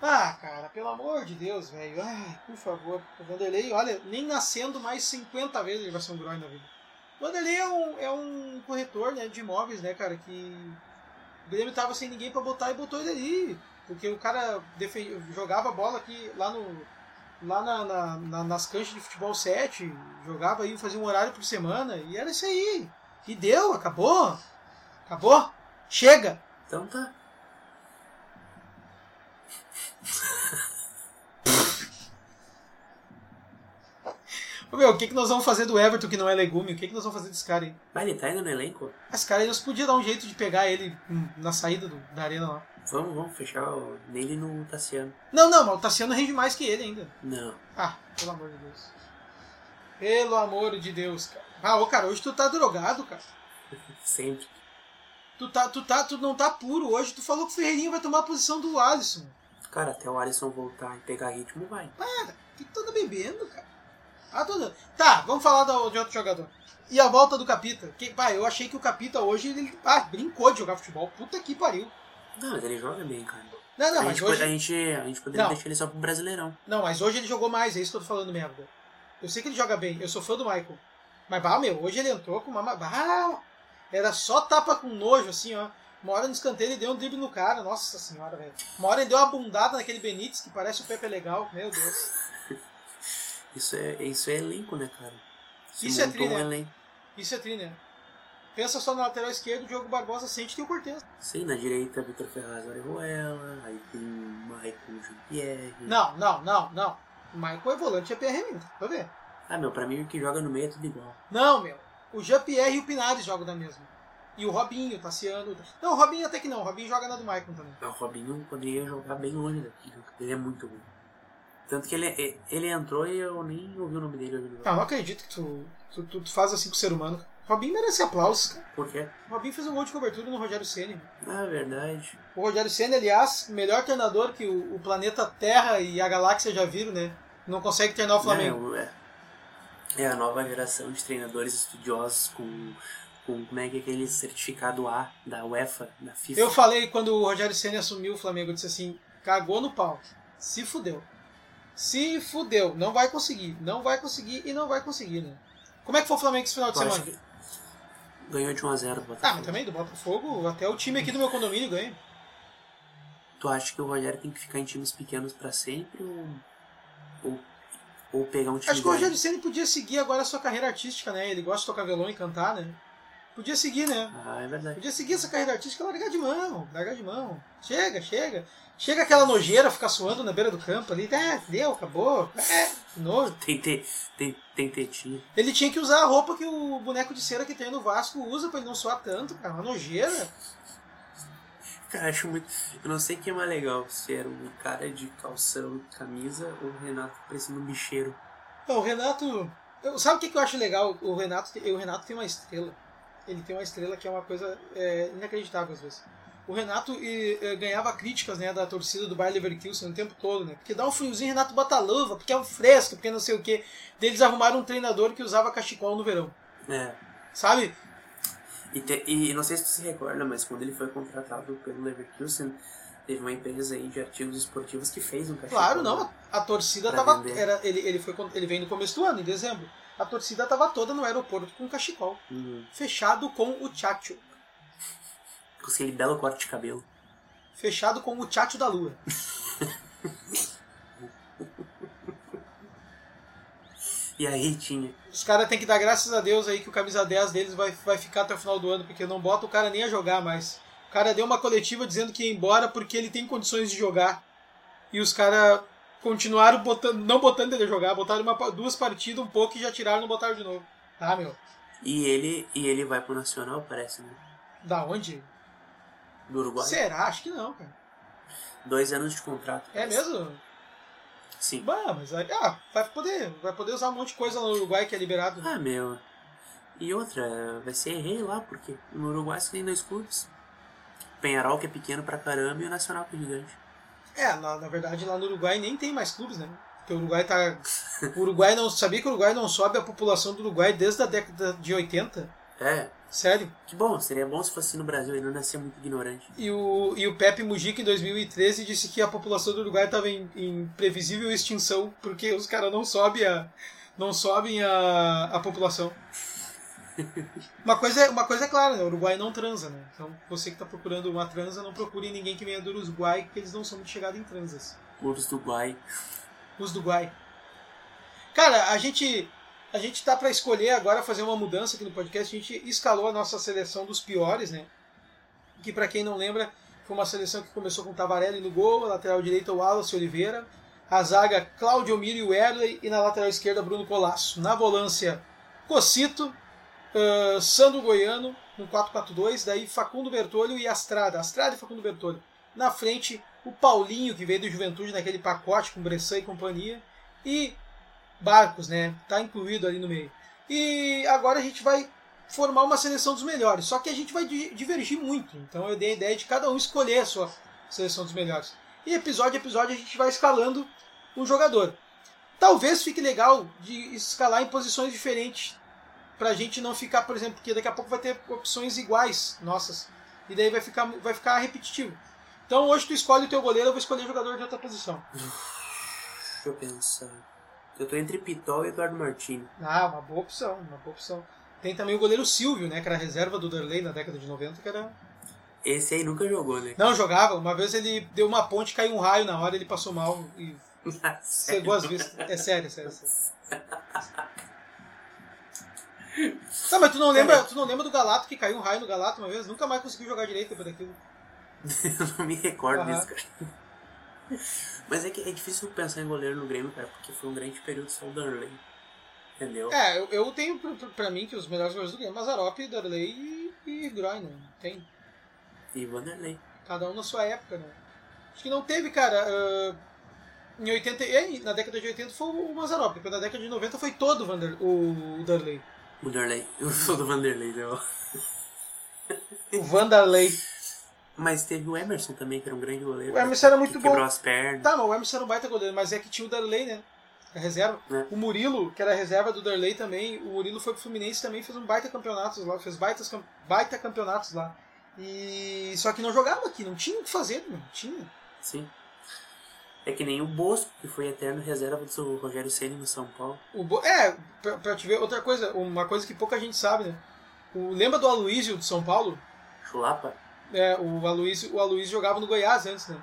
Ah, cara, pelo amor de Deus, velho. Por favor. O Vanderlei, olha, nem nascendo mais 50 vezes ele vai ser um groin na vida. O Vanderlei é um, é um corretor né, de imóveis, né, cara, que o Grêmio tava sem ninguém pra botar e botou ele ali. Porque o cara defen- jogava bola aqui lá no. Lá na, na- na- nas canchas de futebol 7, jogava aí, fazia um horário por semana, e era isso aí. E deu, acabou. Acabou? Chega! Então tá. Meu, o que, que nós vamos fazer do Everton que não é legume? O que, que nós vamos fazer desse cara aí? Mas ele tá ainda no elenco? Esse cara aí nós podíamos dar um jeito de pegar ele hum, na saída do- da arena lá. Vamos, vamos fechar o- nele no Tassiano. Não, não, mas o Tassiano rende mais que ele ainda. Não. Ah, pelo amor de Deus. Pelo amor de Deus, cara. Ah, ô, cara, hoje tu tá drogado, cara. Sempre. Tu, tá, tu, tá, tu não tá puro hoje. Tu falou que o Ferreirinha vai tomar a posição do Alisson. Cara, até o Alisson voltar e pegar ritmo, vai. Para, que tu anda bebendo, cara? Ah, dando. Tá, vamos falar do- de outro jogador. E a volta do Capita. Que, pá, eu achei que o Capita hoje ele ah, brincou de jogar futebol. Puta que pariu. Não, mas ele joga bem, cara. Não, não, a, mas gente, pode- a, hoje. gente, a gente poderia Não. deixar ele só pro Brasileirão. Não, mas hoje ele jogou mais, é isso que eu tô falando merda. Eu sei que ele joga bem, eu sou fã do Michael. Mas, bah, meu, hoje ele entrou com uma. ma- Bah, era só tapa com nojo, assim, ó. Uma hora no escanteio ele deu um drible no cara, nossa senhora, velho. Uma hora ele deu uma bundada naquele Benítez que parece o Pepe Legal, meu Deus. Isso é, isso é elenco, né, cara? Se Isso é montou tri, um né? elenco. Isso é tri, né? Pensa só na lateral esquerda, o Diogo Barbosa sente que tem o Cortez. Sim, na direita, Vitor Ferraz, Orejuela, aí tem o Maicon Jean-Pierre. Não, não, não, não. O Michael é volante e é PR mesmo, pra ver. Ah, meu, pra mim o que joga no meio é tudo igual. Não, meu. O Jean-Pierre e o Pinares jogam da mesma. E o Robinho, Tassiano. Não, o Robinho até que não. O Robinho joga na do Maicon também. Ah, O Robinho poderia jogar bem longe daqui, né? ele é muito bom. Tanto que ele, ele entrou e eu nem ouvi o nome dele. Ah, não acredito que tu, tu, tu, tu faz assim com o ser humano. O Robinho merece aplausos, cara. Por quê? O Robinho fez um gol de cobertura no Rogério Ceni. Ah, verdade. O Rogério Ceni, aliás, melhor treinador que o, o planeta Terra e a galáxia já viram, né? Não consegue treinar o Flamengo. É, é, é a nova geração de treinadores estudiosos com, com como é que é aquele certificado A da UEFA, da FIFA. Eu falei quando o Rogério Ceni assumiu o Flamengo, eu disse assim, cagou no pau. Se fudeu. Se fudeu. Não vai conseguir. Não vai conseguir e não vai conseguir, né? Como é que foi o Flamengo esse final de acha semana? que ganhou de 1 a 0 do Ah, Botafogo. mas também do Botafogo, até o time aqui do meu condomínio ganha. Tu acha que o Rogério tem que ficar em times pequenos pra sempre ou, ou, ou pegar um time Acho que o grande? Rogério Ceni podia seguir agora a sua carreira artística, né? Ele gosta de tocar violão e cantar, né? Podia seguir, né? Ah, é verdade. Podia seguir essa carreira artística e largar de mão, largar de mão. Chega, chega. Chega aquela nojeira ficar suando na beira do campo ali. É, deu, acabou. É, nojo. Tem, te, tem, tem tetinha. Ele tinha que usar a roupa que o boneco de cera que tem no Vasco usa pra ele não suar tanto, cara. Uma nojeira. Cara, acho muito. Eu não sei o que é mais legal, se era um cara de calção e camisa ou o Renato parecendo um bicheiro. Não, o Renato. eu- sabe o que, que eu acho legal? O Renato, o Renato tem uma estrela. Ele tem uma estrela que é uma coisa é, inacreditável às vezes. O Renato e, eh, ganhava críticas né, da torcida do Bayer Leverkusen o tempo todo, né? Porque dá um friozinho, Renato bota luva, porque é um fresco, porque não sei o quê. Daí Eles arrumaram um treinador que usava cachecol no verão. É. Sabe? E, te- e não sei se tu se recorda, mas quando ele foi contratado pelo Leverkusen, teve uma empresa aí de artigos esportivos que fez um cachecol. Claro, não. né? A, a torcida tava. vender. Era, ele, ele, foi, ele veio no começo do ano, em dezembro. A torcida tava toda no aeroporto com cachecol. Uhum. Fechado com o Chacho. Com aquele belo corte de cabelo. Fechado com o Chacho da Lua. E aí tinha. Os caras têm que dar graças a Deus aí que o camisa 10 deles vai, vai ficar até o final do ano, porque não bota o cara nem a jogar mais. O cara deu uma coletiva dizendo que ia embora porque ele tem condições de jogar. E os caras continuaram botando, não botando ele a jogar, botaram uma, duas partidas um pouco e já tiraram e não botaram de novo. Tá, meu? E ele, e ele vai pro Nacional, parece, né? Da onde? Do Uruguai. Será? Acho que não, cara. Dois anos de contrato. É parece. mesmo? Sim. Bah, mas aí, ah, vai poder, vai poder usar um monte de coisa no Uruguai que é liberado. Ah, meu. E outra, vai ser rei lá, porque no Uruguai você tem dois clubes. Penharol, que é pequeno pra caramba, e o Nacional, que é gigante. É, na, na verdade lá no Uruguai nem tem mais clubes, né? Porque o Uruguai tá. O Uruguai não. Sabia que o Uruguai não sobe a população do Uruguai desde a década de 80? É, Sério? que bom, seria bom se fosse no Brasil, ele não ia ser muito ignorante. E o, e o Pepe Mujica em 2013 disse que a população do Uruguai estava em, em previsível extinção porque os caras não sobem a. não sobem a, a população. Uma coisa, é, uma coisa é clara, né? O Uruguai não transa, né? Então você que está procurando uma transa, não procure ninguém que venha do Uruguai, porque eles não são muito chegados em transas. Clubes do Uruguai. Os do Guai. Cara, a gente a gente tá para escolher agora fazer uma mudança aqui no podcast. A gente escalou a nossa seleção dos piores, né? Que para quem não lembra, foi uma seleção que começou com Tavarelli no gol, a lateral direita o Wallace Oliveira, a zaga Claudio Miro e Werley e na lateral esquerda Bruno Colasso. Na volância Cocito, ah, Sandro Goiano no 4-4-2, daí Facundo Bertolho e Astrada. Astrada e Facundo Bertolho. Na frente, o Paulinho, que veio do Juventude naquele pacote com Bressan e companhia. E Barcos, né? Tá incluído ali no meio. E agora a gente vai formar uma seleção dos melhores. Só que a gente vai di- divergir muito. Então eu dei a ideia de cada um escolher a sua seleção dos melhores. E episódio a episódio a gente vai escalando um jogador. Talvez fique legal de escalar em posições diferentes. Pra gente não ficar, por exemplo, porque daqui a pouco vai ter opções iguais nossas. E daí vai ficar, vai ficar repetitivo. Então hoje tu escolhe o teu goleiro, eu vou escolher jogador de outra posição. Deixa eu pensar. Eu tô entre Pitol e Eduardo Martini. Ah, uma boa opção, uma boa opção. Tem também o goleiro Silvio, né? Que era a reserva do Derlei na década de 90, que era. Esse aí nunca jogou, né? Não, jogava. Uma vez ele deu uma ponte, caiu um raio na hora, ele passou mal e cegou as vistas. É sério, é sério. É sério. Tá, mas tu não lembra, tu não lembra do Galato que caiu um raio no Galato uma vez? Nunca mais conseguiu jogar direito depois daquilo. eu não me recordo Aham. disso, cara. Mas é que é difícil pensar em goleiro no Grêmio, cara, porque foi um grande período só o Darley. Entendeu? É, eu, eu tenho pra, pra- mim que os melhores goleiros do game, Mazarop, Darley e, e Groiner. Tem. E Vanderlei. Cada um na sua época, né? Acho que não teve, cara. ah, em 80, e aí, na década de 80 foi o Mazarop, depois na década de 90 foi todo o, Vander, o Darley. O Darley. Eu sou do Vanderlei, né? O Vanderlei. Mas teve o Emerson também, que era um grande goleiro. O Emerson era muito que bom. Quebrou as pernas. Tá, mas o Emerson era um baita goleiro, mas é que tinha o Darley, né? A reserva. É. O Murilo, que era a reserva do Darley também, o Murilo foi pro Fluminense também, fez um baita campeonatos lá, fez baitas, baita campeonatos lá. E só que não jogava aqui, não tinha o que fazer, não tinha. Sim. É que nem o Bosco, que foi eterno reserva do Rogério Ceni no São Paulo. O Bo- é, pra, pra te ver outra coisa, uma coisa que pouca gente sabe, né? O, lembra do Aloysio de São Paulo? Chulapa? É, o Aloysio, o Aloysio jogava no Goiás antes, né?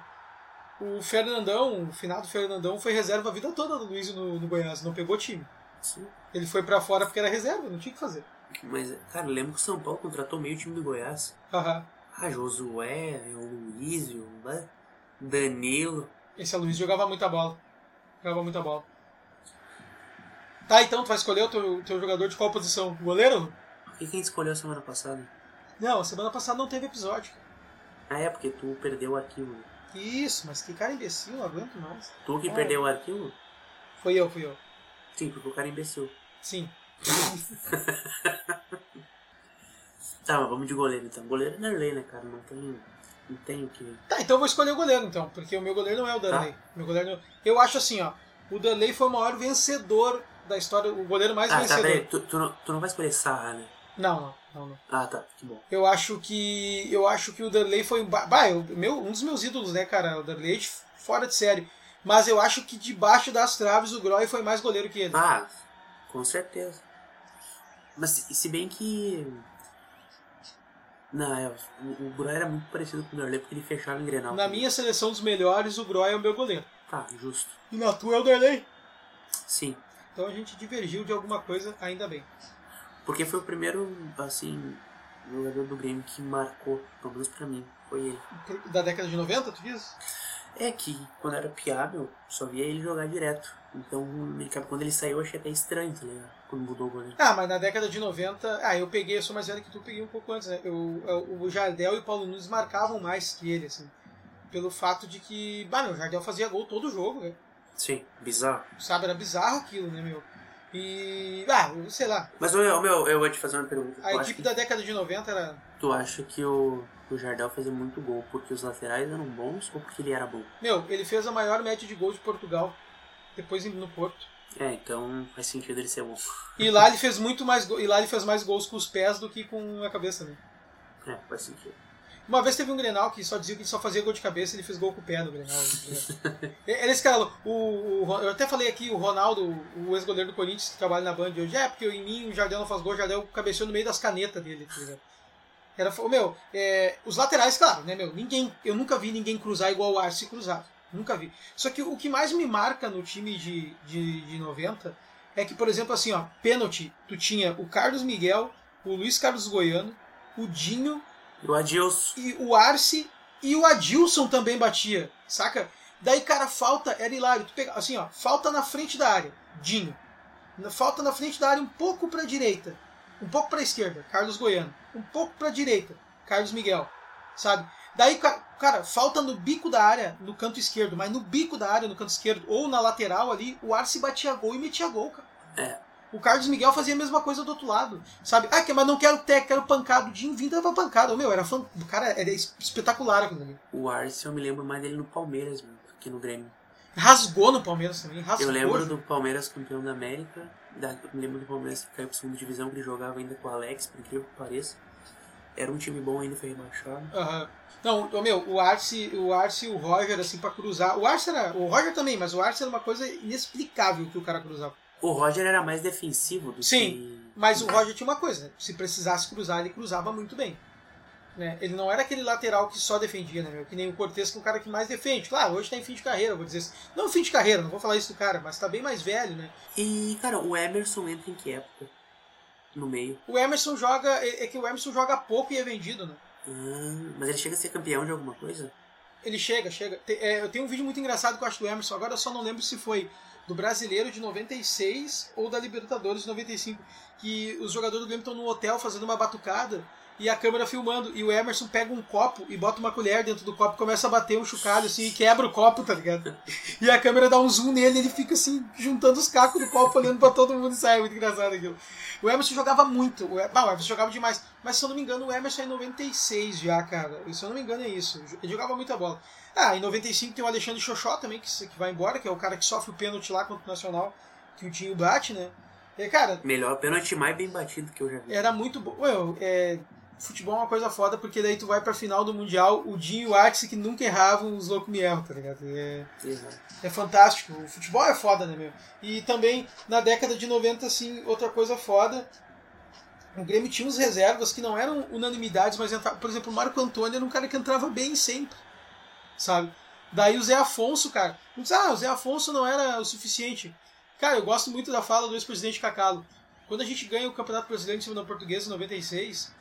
O Fernandão, o finado Fernandão, foi reserva a vida toda do Luizio no, no Goiás, não pegou time. Sim. Ele foi pra fora porque era reserva, não tinha o que fazer. Mas, cara, lembro que o São Paulo contratou meio time do Goiás. Aham. Ah, Josué, o Luísio, né? Danilo. Esse Aloysio jogava muita bola. Jogava muita bola. Tá, então tu vai escolher o teu, teu jogador de qual posição? Goleiro? O que quem escolheu semana passada? Não, semana passada não teve episódio. Ah, é, porque tu perdeu o arquivo. Isso, mas que cara imbecil, não aguento mais. Tu que Ah. perdeu o arquivo? Foi eu, fui eu. Sim, porque o cara é imbecil. Sim. Tá, mas vamos de goleiro então. Goleiro é Nerley, né, cara? Não tem. Não tem o que. Tá, então eu vou escolher o goleiro então, porque o meu goleiro não é o Darley. Tá. Meu goleiro Eu acho assim, ó. O Darley foi o maior vencedor da história, o goleiro mais Ah, tá, vencedor. peraí. Tu, tu, não, tu não vai escolher Sarra, né? não, não, não, não. Ah, tá. Que bom. Eu acho que. Eu acho que o Darley foi. ba- Bah, eu- meu, um dos meus ídolos, né, cara? O Darley fora de série. Mas eu acho que debaixo das traves o Groy foi mais goleiro que ele. Ah, com certeza. Mas se bem que. Não, é, o, o Groy era muito parecido com o Nerley porque ele fechava em Grenal. Na minha seleção dos melhores, o Groy é o meu goleiro. Tá, justo. E na tua é o Darley. Sim. Então a gente divergiu de alguma coisa, ainda bem. Porque foi o primeiro, assim, jogador do Grêmio que marcou, pelo menos pra mim. Foi ele. Da década de 90, tu diz? É que quando era piável, só via ele jogar direto. Então, quando ele saiu, eu achei até estranho, tá ligado? Quando mudou o goleiro. Ah, mas na década de 90. Ah, eu peguei, eu sou mais velho que tu, peguei um pouco antes, né? Eu, eu- o Jardel e o Paulo Nunes marcavam mais que ele, assim. Pelo fato de que. Bah, meu, o Jardel fazia gol todo jogo, né? Sim, bizarro. Sabe, era bizarro aquilo, né, meu? E. Ah, eu sei lá. Mas, meu, meu, eu vou te fazer uma pergunta. A Tu equipe que, da década de 90 era. tu acha que o, o Jardel fazia muito gol porque os laterais eram bons ou porque ele era bom? Meu, ele fez a maior média de gol de Portugal. Depois indo no Porto. É, então faz sentido ele ser bom. E lá ele fez muito mais E lá ele fez mais gols com os pés do que com a cabeça, né? É, faz sentido. Uma vez teve um Grenal que só dizia que ele só fazia gol de cabeça e ele fez gol com o pé no Grenal. Ele escalou. O, o- eu até falei aqui, o Ronaldo, o ex-goleiro do Corinthians que trabalha na Band hoje, é porque em mim o Jardel não faz gol, o Jardel cabeceou no meio das canetas dele, tá ligado? Era, meu, é, os laterais, claro, né, meu? Ninguém, eu nunca vi ninguém cruzar igual o Arce cruzado. Nunca vi. Só que o que mais me marca no time de, de, de 90 é que, por exemplo, assim, ó, pênalti, tu tinha o Carlos Miguel, o Luiz Carlos Goiano, o Dinho E o Adilson. e o Arce e o Adilson também batia, saca? Daí, cara, falta, era hilário. Tu pega, assim, ó, falta na frente da área, Dinho. Falta na frente da área um pouco pra direita, um pouco pra esquerda, Carlos Goiano. Um pouco pra direita, Carlos Miguel, sabe? Daí, ca- cara, falta no bico da área, no canto esquerdo, mas no bico da área, no canto esquerdo, ou na lateral ali, o Arce batia gol e metia gol, cara. É. O Carlos Miguel fazia a mesma coisa do outro lado, sabe? Ah, que- mas não quero ter, quero pancada. O Dinho vindo dava pancada. Meu, era fã, o cara era es- espetacular aquilo ali. O Arce, eu me lembro mais dele no Palmeiras, mano, que no Grêmio. Rasgou no Palmeiras também, rasgou. Eu lembro do Palmeiras campeão da América. Da, lembro do Palmeiras que caiu pra segunda divisão, que ele jogava ainda com o Alex, por incrível que pareça. Era um time bom ainda, foi rebaixado. Aham. Não, o meu, o Arce, o Arce e o Roger, assim, pra cruzar. O Arce era. O Roger também, mas o Arce era uma coisa inexplicável que o cara cruzava. O Roger era mais defensivo do Sim, que. Mas o Roger tinha uma coisa? Se precisasse cruzar, ele cruzava muito bem. Né? Ele não era aquele lateral que só defendia, né, meu? Que nem o Cortez, que é o cara que mais defende. Claro, hoje tá em fim de carreira, vou dizer assim. Não fim de carreira, não vou falar isso do cara, mas tá bem mais velho, né? E, cara, o Emerson entra em que época? No meio. O Emerson joga. É é que o Emerson joga pouco e é vendido, né? Ah, mas ele chega a ser campeão de alguma coisa? Ele chega, chega. Te- é, eu tenho um vídeo muito engraçado que eu acho do Emerson, agora eu só não lembro se foi do Brasileiro de 96 ou da Libertadores de 95, que os jogadores do Grêmio estão no hotel fazendo uma batucada e a câmera filmando, e o Emerson pega um copo e bota uma colher dentro do copo e começa a bater um chocalho assim e quebra o copo, tá ligado? E a câmera dá um zoom nele e ele fica assim, juntando os cacos do copo, olhando pra todo mundo e sai, é muito engraçado aquilo. O Emerson jogava muito, o, bah, o Emerson jogava demais, mas se eu não me engano o Emerson é em 96 já, cara. Se eu não me engano é isso, ele jogava muita bola. Ah, em 95 tem o Alexandre Xoxó também, que, que vai embora, que é o cara que sofre o pênalti lá contra o Nacional, que o Tinho bate, né? E, cara, Melhor pênalti mais bem batido que eu já vi. era muito bom. É, futebol é uma coisa foda, porque daí tu vai pra final do Mundial, o Dinho e o Arce que nunca erravam, os loucos me erram, tá ligado? É, é fantástico. O futebol é foda, né, meu? E também, na década de 90, assim, outra coisa foda. O Grêmio tinha uns reservas que não eram unanimidades, mas entrava, por exemplo, o Marco Antônio era um cara que entrava bem sempre, sabe? Daí o Zé Afonso, cara. Diz, ah, o Zé Afonso não era o suficiente. Cara, eu gosto muito da fala do ex-presidente Cacalo. Quando a gente ganha o Campeonato Brasileiro em cima da Portuguesa em 96,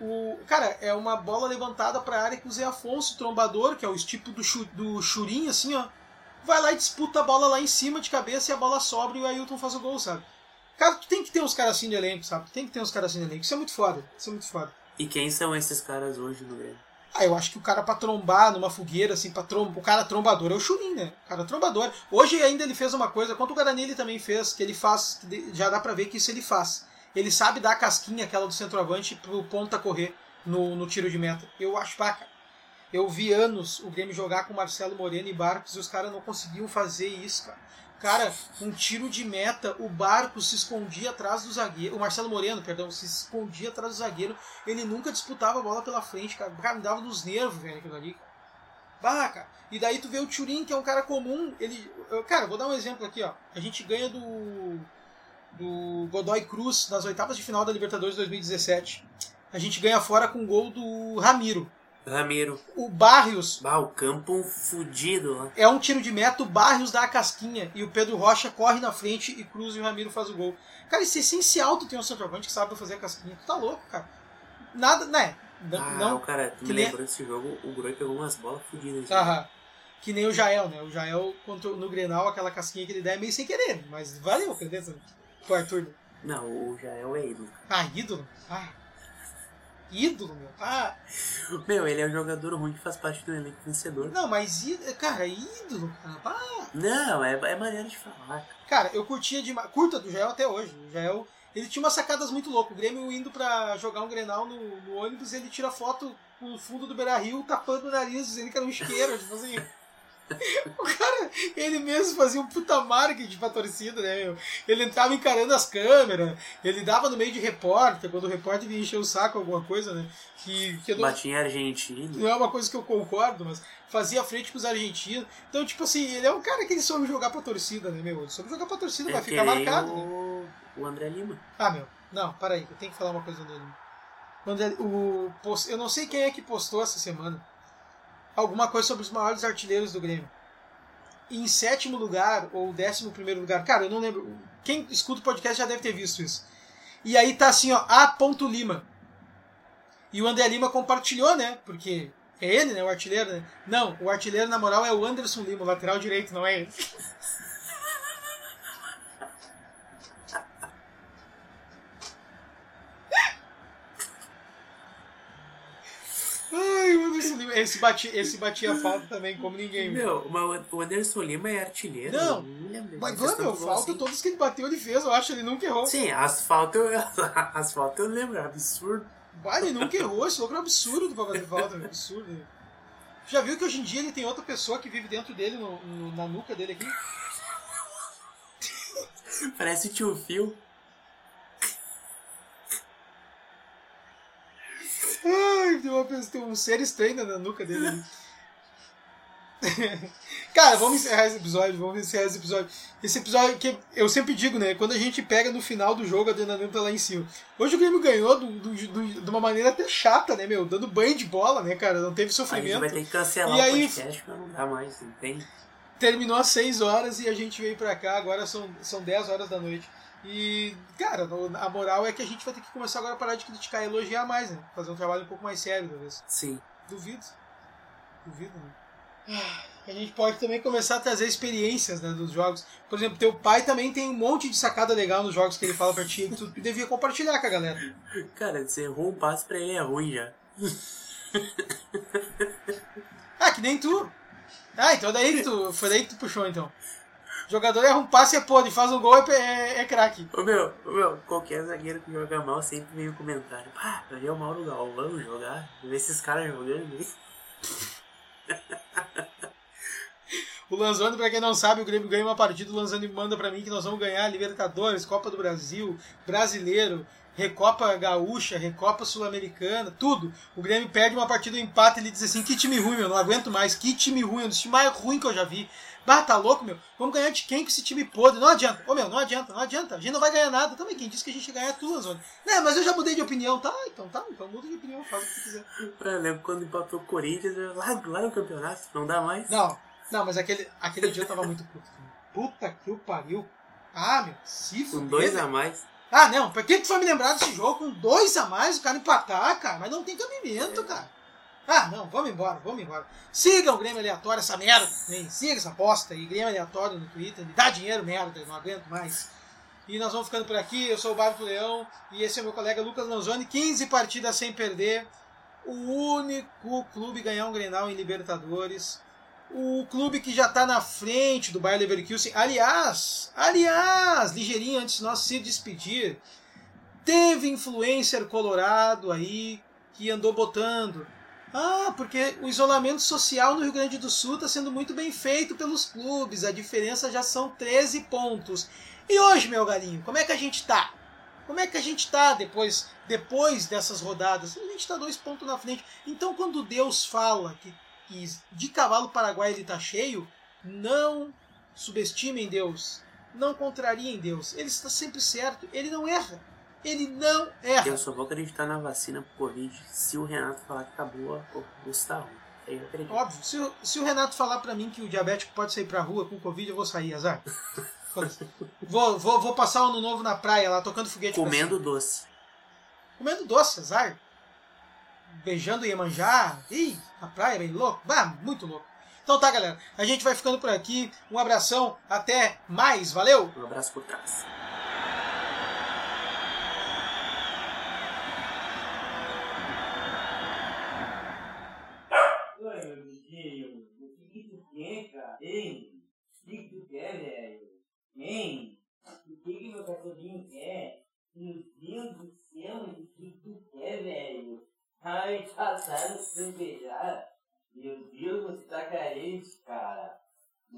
o, cara, é uma bola levantada pra área que o Zé Afonso, trombador, que é o tipo do, chu, do churinho, assim, ó, vai lá e disputa a bola lá em cima de cabeça e a bola sobra e o Ailton faz o gol, sabe? Cara, tu tem que ter uns caras assim no elenco, sabe? Tem que ter uns caras assim no elenco. Isso é muito foda. Isso é muito foda. E quem são esses caras hoje no Grêmio? Ah, eu acho que o cara pra trombar numa fogueira, assim, pra trom... o cara trombador é o Churin, né? O cara trombador. Hoje ainda ele fez uma coisa, quanto o Guarani ele também fez, que ele faz, de- já dá pra ver que isso ele faz. Ele sabe dar a casquinha, aquela do centroavante, pro ponta correr no, no tiro de meta. Eu acho, pá, cara. Eu vi anos o Grêmio jogar com Marcelo Moreno e Barcos e os caras não conseguiam fazer isso, cara. Cara, um tiro de meta, o Barcos se escondia atrás do zagueiro. O Marcelo Moreno, perdão, se escondia atrás do zagueiro. Ele nunca disputava a bola pela frente, cara. Cara, me dava nos nervos, velho, aquilo ali. cara. Bah, cara. E daí tu vê o Turin, que é um cara comum. Ele. Cara, vou dar um exemplo aqui, ó. A gente ganha do. Do Godoy Cruz nas oitavas de final da Libertadores 2017. A gente ganha fora com o gol do Ramiro. Ramiro. O Barrios Bah, o campo fudido lá. é um tiro de meta, o Barrios dá a casquinha e o Pedro Rocha corre na frente e cruza e o Ramiro faz o gol. Cara, isso é essencial tu ter um centroavante que sabe fazer a casquinha. Tu tá louco, cara. Nada, né? Não, Ah, não cara, me nem- lembrou desse jogo, o Groi pegou umas bolas fudidas. Aham. Que nem o Jael, né? O Jael contra, no Grenal, aquela casquinha que ele dá é meio sem querer, mas valeu, acredita? Pro Arthur. Não, o Jael é ídolo. Ah, ídolo? Ah. Ídolo, meu. Ah, Meu, ele é um jogador ruim que faz parte do elenco vencedor. não, mas ídolo, cara, ídolo, cara. Ah. Não, é, é maneira de falar. Cara, eu curtia demais. Curta do Jael até hoje. O Jael, ele tinha umas sacadas muito loucas. O Grêmio indo pra jogar um Grenal no, no ônibus, ele tira foto no fundo do Beira Rio, tapando o nariz, dizendo que era um isqueiro, tipo assim. O cara, ele mesmo fazia um puta marketing pra torcida, né, meu? Ele entrava encarando as câmeras, ele dava no meio de repórter, quando o repórter vinha encher o saco alguma coisa, né? Que, que não, Batia argentino. não é uma coisa que eu concordo, mas fazia frente com os argentinos. Então, tipo assim, ele é um cara que ele soube jogar pra torcida, né, meu? Ele soube jogar pra torcida, É vai ficar marcado. né? o, o André Lima. Ah, meu. Não, para aí, eu tenho que falar uma coisa dele. Quando ele- o, post- eu não sei quem é que postou essa semana alguma coisa sobre os maiores artilheiros do Grêmio. Em sétimo lugar, ou décimo primeiro lugar, cara, eu não lembro. Quem escuta o podcast já deve ter visto isso. E aí tá assim, ó, A. Lima. E o André Lima compartilhou, né? Porque é ele, né? O artilheiro, né? Não, o artilheiro, na moral, é o Anderson Lima, o lateral direito, não é ele. Ai, o Anderson Lima. esse, batia, esse batia falta também, como ninguém. Meu, mas o Anderson Lima é artilheiro. Não. Mas, bom falta assim. todos que ele bateu, ele fez, eu acho, ele nunca errou. Sim, asfalto, eu- asfalto eu lembro, é absurdo. Bah, ele nunca errou, esse louco é um absurdo pra fazer falta, é um absurdo. Já viu que hoje em dia ele tem outra pessoa que vive dentro dele, no, no- na nuca dele aqui? Parece o tio Phil. Ai, tem, uma tem um ser estranho na nuca dele. Cara, vamos encerrar esse episódio, vamos encerrar esse episódio. Esse episódio que eu sempre digo, né? Quando a gente pega no final do jogo, a adrenalina tá lá em cima. Hoje o Grêmio ganhou do, do- do- de uma maneira até chata, né, meu? Dando banho de bola, né, cara? Não teve sofrimento. vai ter que cancelar E o aí- podcast, mas não dá mais, não tem. Terminou às 6 horas e a gente veio pra cá, agora são, são 10 horas da noite. E, cara, a moral é que a gente vai ter que começar agora a parar de criticar e elogiar mais, né? Fazer um trabalho um pouco mais sério, talvez. Sim. Duvido. Duvido, né? Ah, A gente pode também começar a trazer experiências né, dos jogos. Por exemplo, teu pai também tem um monte de sacada legal nos jogos que ele fala pra ti que tu devia compartilhar com a galera. Cara, você errou um passo pra ele é ruim já. Ah, que nem tu. Ah, então daí que tu. Foi daí que tu puxou então. Jogador erra um passe é podre, faz um gol é, é, é craque. Ô meu, ô, meu, qualquer zagueiro que joga mal sempre vem o comentário. Pá, vai ver o Mauro Galvão jogar. Ver esses caras jogando. hein?" O Lanzoni, pra quem não sabe, o Grêmio ganha uma partida, o Lanzoni manda pra mim que nós vamos ganhar Libertadores, Copa do Brasil, Brasileiro, Recopa Gaúcha, Recopa Sul-Americana, tudo. O Grêmio perde uma partida, um empate, ele diz assim, que time ruim, meu, não aguento mais, que time ruim, um dos times mais ruins que eu já vi. Bah, tá louco, meu? Vamos ganhar de quem com esse time podre? Não adianta. Ô, meu, não adianta, não adianta. A gente não vai ganhar nada. Também, quem disse que a gente ia ganhar é tu, Lanzoni. Né, mas eu já mudei de opinião. Tá, então tá, então muda de opinião, faz o que tu quiser. Eu lembro quando empatou o Corinthians, eu- lá, lá no campeonato, não dá mais. Não, não, mas aquele, aquele dia eu tava muito puto. Puta que o pariu. Ah, meu, se Com fuder, dois velho. a mais. Ah, não, por que tu foi me lembrar desse jogo com dois a mais, o cara empatar, cara? Mas não tem cabimento, cara. Ah, não, vamos embora, vamos embora. Siga o Grêmio Aleatório, essa merda. Hein? Siga essa bosta aí, Grêmio Aleatório no Twitter. Me dá dinheiro, merda, não aguento mais. E nós vamos ficando por aqui. Eu sou o Bárbaro Leão e esse é meu colega Lucas Lanzoni. 15 partidas sem perder. O único clube a ganhar um Grenal em Libertadores. O clube que já está na frente do Bayer Leverkusen. Aliás, aliás, ligeirinho antes de nós se despedir, teve influencer colorado aí que andou botando. Ah, porque o isolamento social no Rio Grande do Sul está sendo muito bem feito pelos clubes. A diferença já são 13 pontos. E hoje, meu galinho, como é que a gente tá? Como é que a gente tá depois, depois dessas rodadas? A gente tá dois pontos na frente. Então, quando Deus fala que, que de cavalo paraguai ele tá cheio, não subestimem Deus. Não contrariem Deus. Ele está sempre certo. Ele não erra. Ele não erra. Eu só vou acreditar na vacina pro Covid se o Renato falar que acabou o está ruim. Aí eu acredito. Óbvio, se, o- se o Renato falar pra mim que o diabético pode sair pra rua com Covid, eu vou sair, azar. Vou, vou, vou passar o ano novo na praia lá, tocando foguete Comendo doce. Comendo doce, azar. Beijando Iemanjá. Ih, na praia, bem louco. Bah, muito louco. Então tá, galera. A gente vai ficando por aqui. Um abração. Até mais. Valeu! Um abraço por trás. Oi, meu bichinho. O que que tu quer, cara? Hein? O que que tu quer, velho? Hein? O que que meu cachorrinho quer? Meu Deus do céu, o que que tu quer, velho? Ai, tá tarde sem beijar. Meu Deus, você tá carente, cara.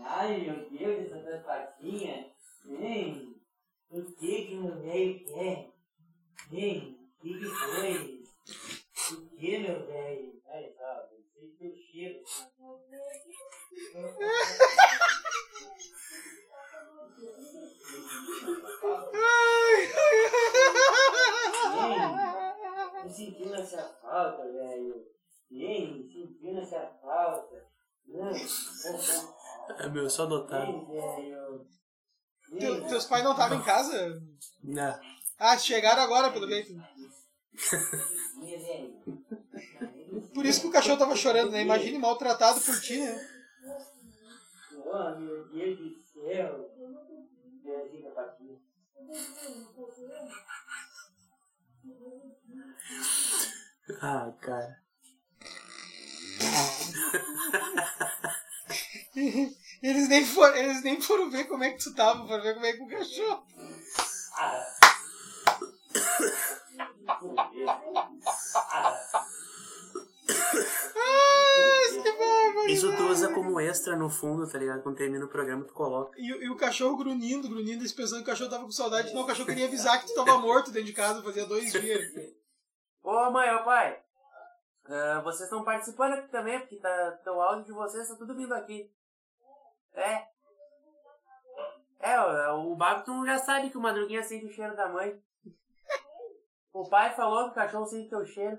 Ai, meu Deus, essa tua patinha. Hein? O que que meu velho quer? Hein? O que que foi? O que, meu velho? Olha só, você teu cheiro. Ei, tô sentindo essa falta, velho. Ei, sentindo essa falta. É meu, só velho. Teu- teus pais não estavam em casa? Não. Ah, chegaram agora, pelo jeito. Por isso que o cachorro tava chorando, né? Imagine maltratado por ti, né? Oh, meu Deus do céu. Ah, cara. Eles nem, foram, eles nem foram ver como é que tu tava, foram ver como é que o cachorro. Que! Isso tu usa como extra no fundo, tá ligado? Quando termina o programa, tu coloca. E, o- e o cachorro grunhindo, grunhindo, pensando que o cachorro tava com saudade. Não, o cachorro queria avisar que tu tava morto dentro de casa, fazia dois dias. Ô mãe, ô pai, ah, vocês estão participando aqui também, porque tá, o áudio de vocês tá tudo vindo aqui. É. É, o, o Babton já sabe que o Madruguinha sente o cheiro da mãe. O pai falou que o cachorro sente teu cheiro.